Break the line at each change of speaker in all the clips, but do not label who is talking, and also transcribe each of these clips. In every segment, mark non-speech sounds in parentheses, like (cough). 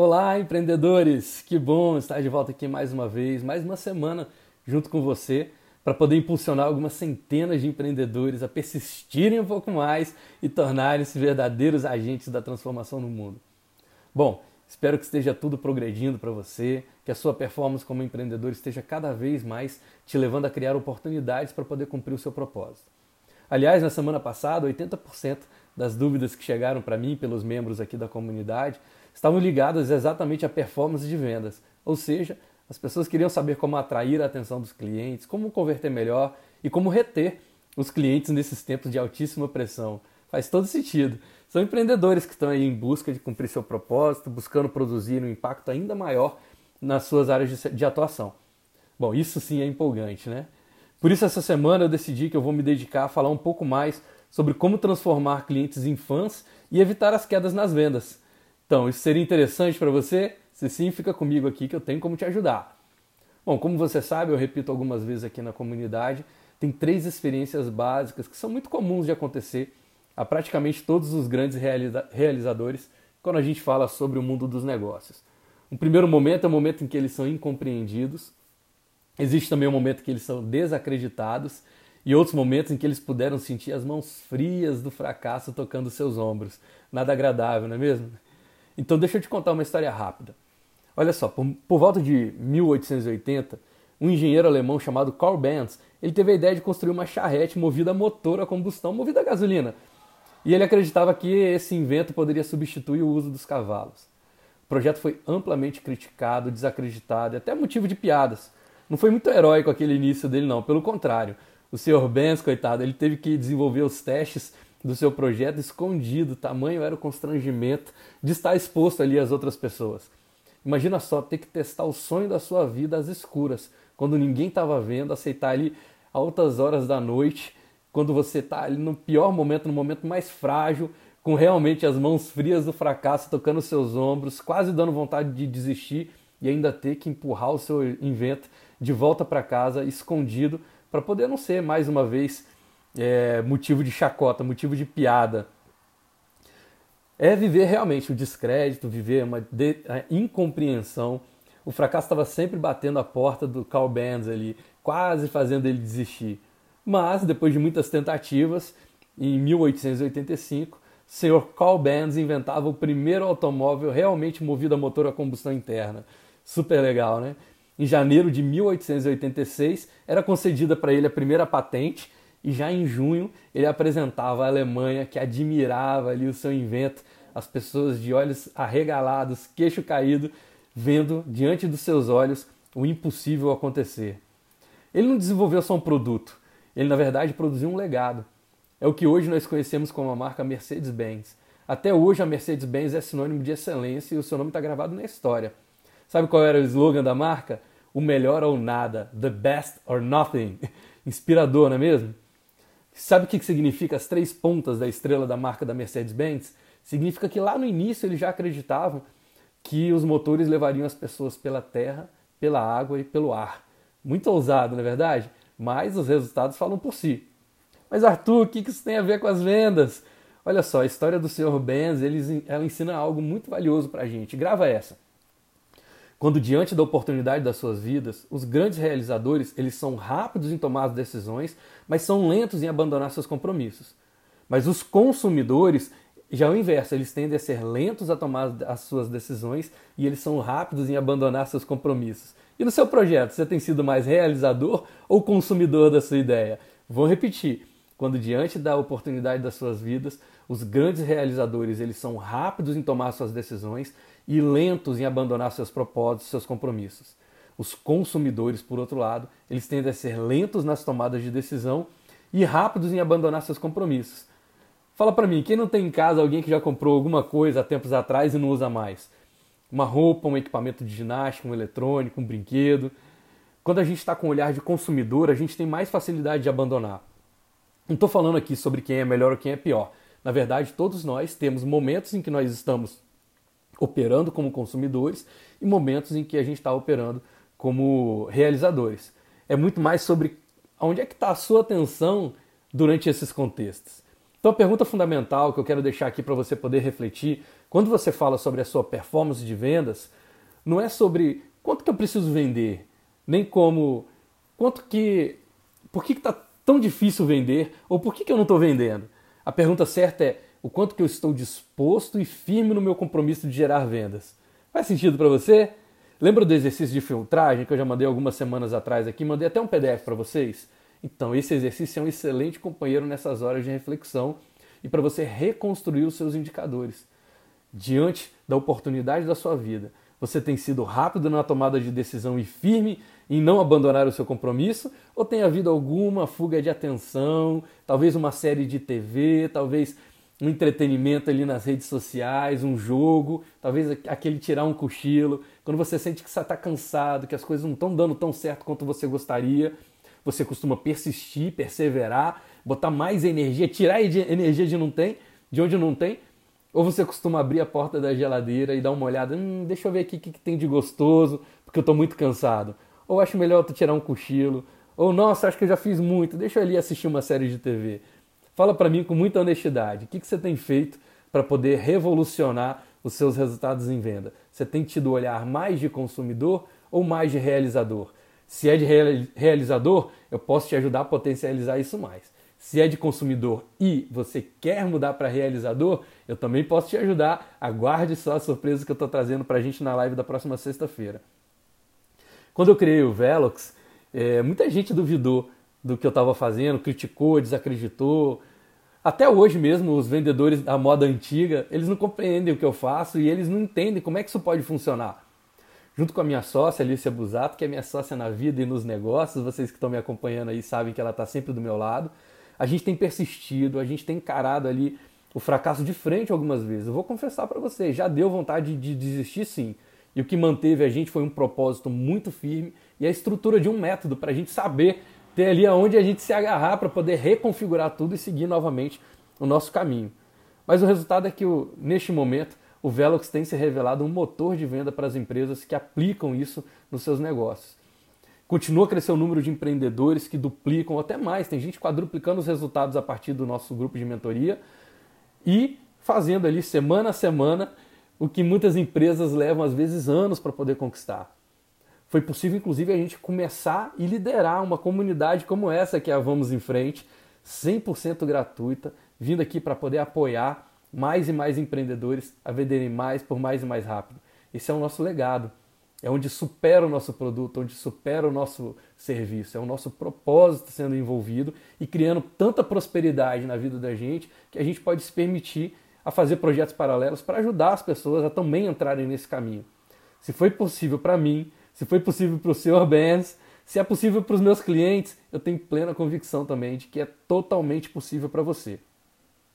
Olá, empreendedores! Que bom estar de volta aqui mais uma vez, mais uma semana junto com você para poder impulsionar algumas centenas de empreendedores a persistirem um pouco mais e tornarem-se verdadeiros agentes da transformação no mundo. Bom, espero que esteja tudo progredindo para você, que a sua performance como empreendedor esteja cada vez mais te levando a criar oportunidades para poder cumprir o seu propósito. Aliás, na semana passada, 80% das dúvidas que chegaram para mim pelos membros aqui da comunidade estavam ligadas exatamente à performance de vendas, ou seja, as pessoas queriam saber como atrair a atenção dos clientes, como converter melhor e como reter os clientes nesses tempos de altíssima pressão. Faz todo sentido. São empreendedores que estão aí em busca de cumprir seu propósito, buscando produzir um impacto ainda maior nas suas áreas de, atuação. Bom, isso sim é empolgante, né? Por isso, essa semana eu decidi que eu vou me dedicar a falar um pouco mais sobre como transformar clientes em fãs e evitar as quedas nas vendas. Então, isso seria interessante para você? Se sim, fica comigo aqui que eu tenho como te ajudar. Bom, como você sabe, eu repito algumas vezes aqui na comunidade, tem três experiências básicas que são muito comuns de acontecer a praticamente todos os grandes realiza realizadores quando a gente fala sobre o mundo dos negócios. Um primeiro momento é o momento em que eles são incompreendidos, existe também o momento em que eles são desacreditados e outros momentos em que eles puderam sentir as mãos frias do fracasso tocando seus ombros. Nada agradável, não é mesmo? Então deixa eu te contar uma história rápida. Olha só, por, por volta de 1880, um engenheiro alemão chamado Karl Benz, ele teve a ideia de construir uma charrete movida a motor a combustão, movida a gasolina. E ele acreditava que esse invento poderia substituir o uso dos cavalos. O projeto foi amplamente criticado, desacreditado e até motivo de piadas. Não foi muito heróico aquele início dele, não. Pelo contrário, o Sr. Benz, coitado, ele teve que desenvolver os testes do seu projeto escondido, tamanho era o constrangimento de estar exposto ali às outras pessoas. Imagina só ter que testar o sonho da sua vida às escuras, quando ninguém estava vendo, aceitar ali altas horas da noite, quando você está ali no pior momento, no momento mais frágil, com realmente as mãos frias do fracasso tocando seus ombros, quase dando vontade de desistir e ainda ter que empurrar o seu invento de volta para casa escondido para poder não ser mais uma vez é, motivo de chacota, motivo de piada. É viver realmente o descrédito, viver uma de, incompreensão. O fracasso estava sempre batendo a porta do Carl Benz ali, quase fazendo ele desistir. Mas, depois de muitas tentativas, em 1885, o Sr. Carl Benz inventava o primeiro automóvel realmente movido a motor a combustão interna. Super legal, né? Em janeiro de 1886, era concedida para ele a primeira patente e já em junho ele apresentava a Alemanha que admirava ali o seu invento, as pessoas de olhos arregalados, queixo caído, vendo diante dos seus olhos o impossível acontecer. Ele não desenvolveu só um produto, ele na verdade produziu um legado. É o que hoje nós conhecemos como a marca Mercedes-Benz. Até hoje a Mercedes-Benz é sinônimo de excelência e o seu nome está gravado na história. Sabe qual era o slogan da marca? O melhor ou nada, the best or nothing. (laughs) Inspirador, não é mesmo? Sabe o que significa as três pontas da estrela da marca da Mercedes-Benz? Significa que lá no início eles já acreditavam que os motores levariam as pessoas pela terra, pela água e pelo ar. Muito ousado, não é verdade? Mas os resultados falam por si. Mas Arthur, o que isso tem a ver com as vendas? Olha só, a história do Sr. Benz, ela ensina algo muito valioso para a gente. Grava essa. Quando diante da oportunidade das suas vidas, os grandes realizadores, eles são rápidos em tomar as decisões, mas são lentos em abandonar seus compromissos. Mas os consumidores já o inverso, eles tendem a ser lentos a tomar as suas decisões e eles são rápidos em abandonar seus compromissos. E no seu projeto, você tem sido mais realizador ou consumidor da sua ideia? Vou repetir. Quando diante da oportunidade das suas vidas, os grandes realizadores, eles são rápidos em tomar suas decisões e lentos em abandonar seus propósitos, seus compromissos. Os consumidores, por outro lado, eles tendem a ser lentos nas tomadas de decisão e rápidos em abandonar seus compromissos. Fala para mim, quem não tem em casa alguém que já comprou alguma coisa há tempos atrás e não usa mais? Uma roupa, um equipamento de ginástica, um eletrônico, um brinquedo. Quando a gente está com o olhar de consumidor, a gente tem mais facilidade de abandonar. Não estou falando aqui sobre quem é melhor ou quem é pior. Na verdade, todos nós temos momentos em que nós estamos operando como consumidores e momentos em que a gente está operando como realizadores. É muito mais sobre onde é que está a sua atenção durante esses contextos. Então a pergunta fundamental que eu quero deixar aqui para você poder refletir Quando você fala sobre a sua performance de vendas, não é sobre quanto que eu preciso vender, nem como quanto que por que está tão difícil vender ou por que, que eu não estou vendendo. A pergunta certa é o quanto que eu estou disposto e firme no meu compromisso de gerar vendas. Faz sentido para você? Lembra do exercício de filtragem que eu já mandei algumas semanas atrás aqui? Mandei até um PDF para vocês. Então, esse exercício é um excelente companheiro nessas horas de reflexão e para você reconstruir os seus indicadores. Diante da oportunidade da sua vida, você tem sido rápido na tomada de decisão e firme em não abandonar o seu compromisso? Ou tem havido alguma fuga de atenção, talvez uma série de TV, talvez um entretenimento ali nas redes sociais, um jogo, talvez aquele tirar um cochilo, quando você sente que você está cansado, que as coisas não estão dando tão certo quanto você gostaria, você costuma persistir, perseverar, botar mais energia, tirar energia de não tem, de onde não tem, ou você costuma abrir a porta da geladeira e dar uma olhada, hum, deixa eu ver aqui o que, que tem de gostoso, porque eu estou muito cansado. Ou acho melhor tu tirar um cochilo, ou nossa, acho que eu já fiz muito, deixa eu ali assistir uma série de TV. Fala para mim com muita honestidade, o que, que você tem feito para poder revolucionar os seus resultados em venda? Você tem tido olhar mais de consumidor ou mais de realizador? Se é de realizador, eu posso te ajudar a potencializar isso mais. Se é de consumidor e você quer mudar para realizador, eu também posso te ajudar. Aguarde só a surpresa que eu estou trazendo para a gente na live da próxima sexta-feira. Quando eu criei o Velox, é, muita gente duvidou do que eu estava fazendo, criticou, desacreditou. Até hoje mesmo, os vendedores da moda antiga, eles não compreendem o que eu faço e eles não entendem como é que isso pode funcionar. Junto com a minha sócia, Alicia Busato, que é minha sócia na vida e nos negócios, vocês que estão me acompanhando aí sabem que ela está sempre do meu lado. A gente tem persistido, a gente tem encarado ali o fracasso de frente algumas vezes. Eu vou confessar para vocês, já deu vontade de desistir sim. E o que manteve a gente foi um propósito muito firme e a estrutura de um método para a gente saber ter ali aonde a gente se agarrar para poder reconfigurar tudo e seguir novamente o nosso caminho. Mas o resultado é que, neste momento, o Velox tem se revelado um motor de venda para as empresas que aplicam isso nos seus negócios. Continua a crescer o número de empreendedores que duplicam ou até mais. Tem gente quadruplicando os resultados a partir do nosso grupo de mentoria e fazendo ali semana a semana o que muitas empresas levam às vezes anos para poder conquistar. Foi possível, inclusive, a gente começar e liderar uma comunidade como essa que é a Vamos em Frente, 100% gratuita, vindo aqui para poder apoiar mais e mais empreendedores a venderem mais por mais e mais rápido. Esse é o nosso legado. É onde supera o nosso produto, onde supera o nosso serviço. É o nosso propósito sendo envolvido e criando tanta prosperidade na vida da gente que a gente pode se permitir a fazer projetos paralelos para ajudar as pessoas a também entrarem nesse caminho. Se foi possível para mim, se foi possível para o Sr. Benz, se é possível para os meus clientes, eu tenho plena convicção também de que é totalmente possível para você.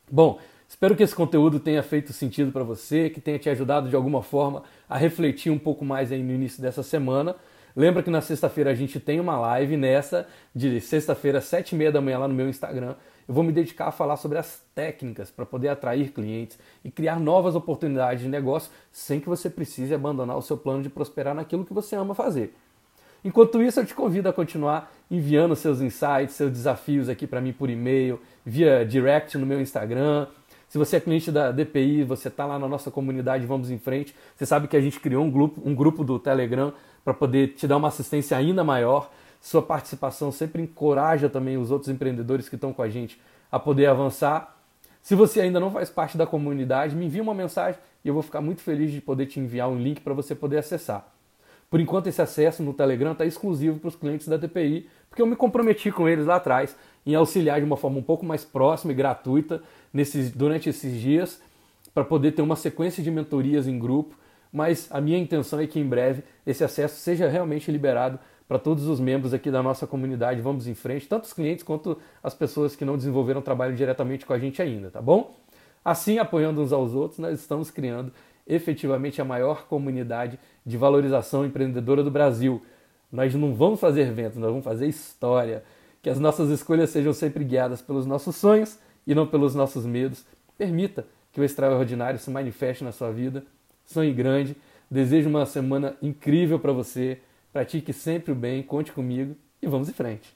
Bom, espero que esse conteúdo tenha feito sentido para você, que tenha te ajudado de alguma forma a refletir um pouco mais aí no início dessa semana. Lembra que na sexta-feira a gente tem uma live nessa, de sexta-feira, sete e meia da manhã lá no meu Instagram. Eu vou me dedicar a falar sobre as técnicas para poder atrair clientes e criar novas oportunidades de negócio sem que você precise abandonar o seu plano de prosperar naquilo que você ama fazer. Enquanto isso, eu te convido a continuar enviando seus insights, seus desafios aqui para mim por e-mail, via direct no meu Instagram. Se você é cliente da DPI, você está lá na nossa comunidade Vamos em Frente, você sabe que a gente criou um grupo, um grupo do Telegram para poder te dar uma assistência ainda maior. Sua participação sempre encoraja também os outros empreendedores que estão com a gente a poder avançar. Se você ainda não faz parte da comunidade, me envie uma mensagem e eu vou ficar muito feliz de poder te enviar um link para você poder acessar. Por enquanto, esse acesso no Telegram está exclusivo para os clientes da TPI, porque eu me comprometi com eles lá atrás em auxiliar de uma forma um pouco mais próxima e gratuita nesses, durante esses dias, para poder ter uma sequência de mentorias em grupo. Mas a minha intenção é que em breve esse acesso seja realmente liberado para todos os membros aqui da nossa comunidade. Vamos em frente, tanto os clientes quanto as pessoas que não desenvolveram trabalho diretamente com a gente ainda, tá bom? Assim, apoiando uns aos outros, nós estamos criando efetivamente a maior comunidade de valorização empreendedora do Brasil. Nós não vamos fazer eventos, nós vamos fazer história. Que as nossas escolhas sejam sempre guiadas pelos nossos sonhos e não pelos nossos medos. Permita que o extraordinário se manifeste na sua vida. Sonhe grande. Desejo uma semana incrível para você. Pratique sempre o bem, conte comigo e vamos em frente.